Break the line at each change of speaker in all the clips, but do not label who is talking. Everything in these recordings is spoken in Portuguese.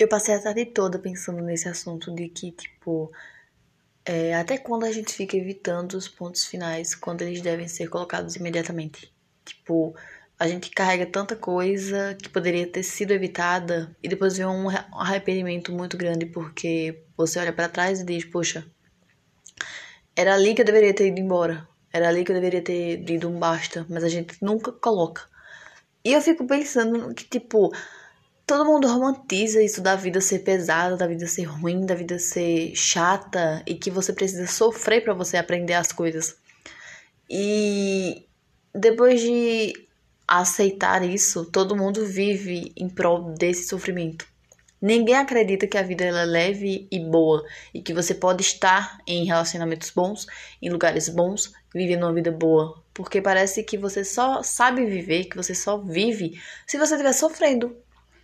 Eu passei a tarde toda pensando nesse assunto de que, tipo, é, até quando a gente fica evitando os pontos finais quando eles devem ser colocados imediatamente. Tipo, a gente carrega tanta coisa que poderia ter sido evitada e depois vem um arrependimento muito grande porque você olha para trás e diz, poxa, era ali que eu deveria ter ido embora, era ali que eu deveria ter ido um basta, mas a gente nunca coloca. E eu fico pensando que, tipo, todo mundo romantiza isso da vida ser pesada, da vida ser ruim, da vida ser chata e que você precisa sofrer para você aprender as coisas. E depois de aceitar isso, todo mundo vive em prol desse sofrimento. Ninguém acredita que a vida é leve e boa e que você pode estar em relacionamentos bons, em lugares bons, vivendo uma vida boa, porque parece que você só sabe viver, que você só vive se você estiver sofrendo.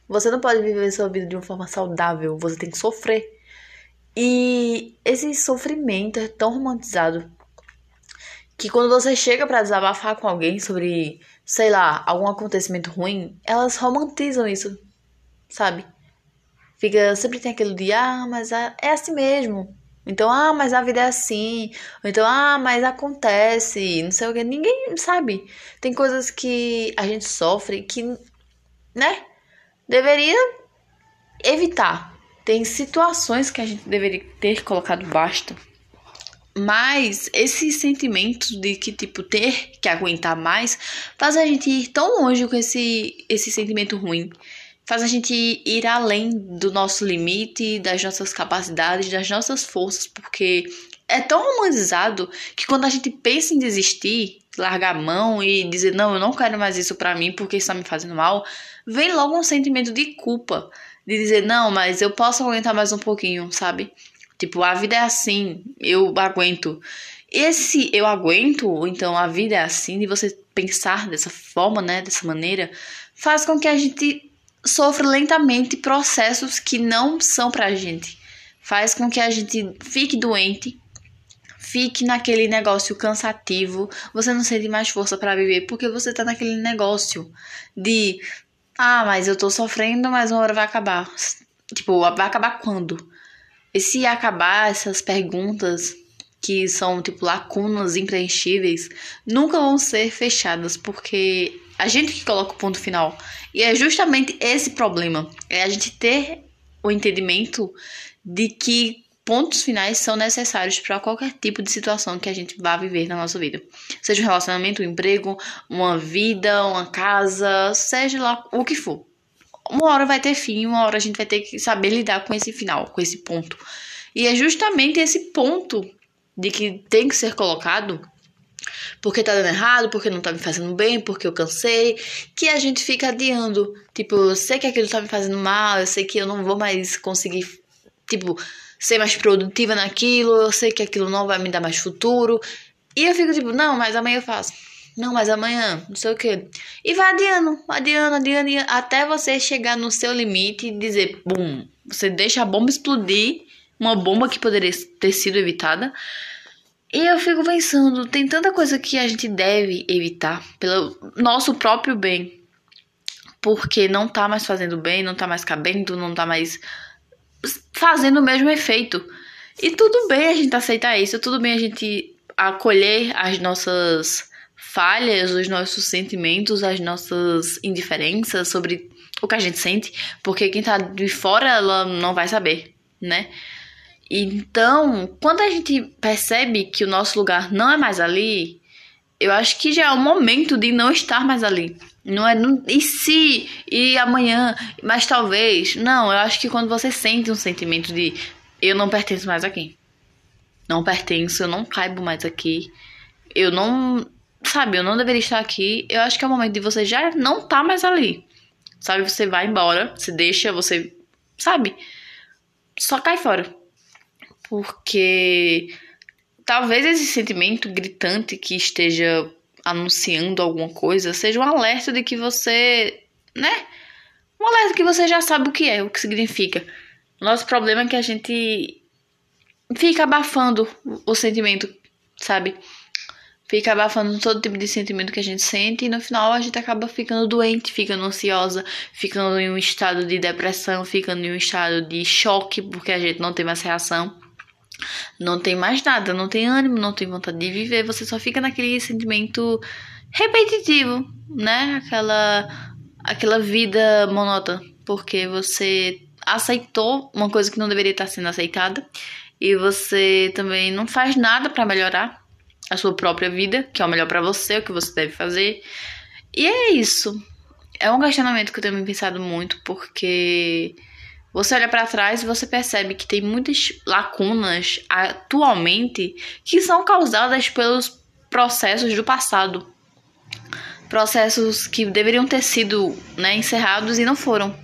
Você não pode viver sua vida de uma forma saudável, você tem que sofrer. E esse sofrimento é tão romantizado que quando você chega para desabafar com alguém sobre, sei lá, algum acontecimento ruim, elas romantizam isso, sabe? Fica, sempre tem aquele dia, ah, mas é assim mesmo. Então, ah, mas a vida é assim. Então, ah, mas acontece, não sei o que. Ninguém sabe. Tem coisas que a gente sofre que, né, deveria evitar. Tem situações que a gente deveria ter colocado basta. Mas esse sentimento de que, tipo, ter que aguentar mais faz a gente ir tão longe com esse, esse sentimento ruim faz a gente ir além do nosso limite, das nossas capacidades, das nossas forças, porque é tão romantizado que quando a gente pensa em desistir, largar a mão e dizer não, eu não quero mais isso para mim porque isso tá me fazendo mal, vem logo um sentimento de culpa, de dizer não, mas eu posso aguentar mais um pouquinho, sabe? Tipo, a vida é assim, eu aguento. Esse eu aguento, então a vida é assim, de você pensar dessa forma, né, dessa maneira, faz com que a gente sofre lentamente processos que não são pra gente. Faz com que a gente fique doente, fique naquele negócio cansativo, você não sente mais força para viver porque você tá naquele negócio de ah, mas eu tô sofrendo, mas uma hora vai acabar. Tipo, vai acabar quando? E se acabar essas perguntas que são tipo lacunas impreenchíveis, nunca vão ser fechadas porque a gente que coloca o ponto final. E é justamente esse problema. É a gente ter o entendimento de que pontos finais são necessários para qualquer tipo de situação que a gente vá viver na nossa vida. Seja um relacionamento, um emprego, uma vida, uma casa, seja lá o que for. Uma hora vai ter fim, uma hora a gente vai ter que saber lidar com esse final, com esse ponto. E é justamente esse ponto de que tem que ser colocado porque tá dando errado, porque não tá me fazendo bem, porque eu cansei, que a gente fica adiando. Tipo, eu sei que aquilo tá me fazendo mal, eu sei que eu não vou mais conseguir, tipo, ser mais produtiva naquilo, eu sei que aquilo não vai me dar mais futuro. E eu fico tipo, não, mas amanhã eu faço. Não, mas amanhã, não sei o que. E vai adiando, adiando, adiando, adiando, até você chegar no seu limite e dizer, bum, você deixa a bomba explodir, uma bomba que poderia ter sido evitada. E eu fico pensando, tem tanta coisa que a gente deve evitar pelo nosso próprio bem. Porque não tá mais fazendo bem, não tá mais cabendo, não tá mais fazendo o mesmo efeito. E tudo bem a gente aceitar isso, tudo bem a gente acolher as nossas falhas, os nossos sentimentos, as nossas indiferenças sobre o que a gente sente, porque quem tá de fora ela não vai saber, né? Então, quando a gente percebe que o nosso lugar não é mais ali, eu acho que já é o momento de não estar mais ali. Não é não, e se e amanhã, mas talvez. Não, eu acho que quando você sente um sentimento de eu não pertenço mais aqui. Não pertenço, eu não caibo mais aqui. Eu não, sabe, eu não deveria estar aqui. Eu acho que é o momento de você já não estar tá mais ali. Sabe, você vai embora, você deixa, você, sabe? Só cai fora porque talvez esse sentimento gritante que esteja anunciando alguma coisa seja um alerta de que você, né? Um alerta que você já sabe o que é, o que significa. Nosso problema é que a gente fica abafando o sentimento, sabe? fica abafando todo tipo de sentimento que a gente sente e no final a gente acaba ficando doente, ficando ansiosa, ficando em um estado de depressão, ficando em um estado de choque porque a gente não tem mais reação. Não tem mais nada, não tem ânimo, não tem vontade de viver, você só fica naquele sentimento repetitivo, né? Aquela aquela vida monótona, porque você aceitou uma coisa que não deveria estar sendo aceitada e você também não faz nada para melhorar a sua própria vida, que é o melhor para você, o que você deve fazer. E é isso. É um questionamento que eu tenho me pensado muito, porque você olha para trás e você percebe que tem muitas lacunas atualmente que são causadas pelos processos do passado. Processos que deveriam ter sido né, encerrados e não foram.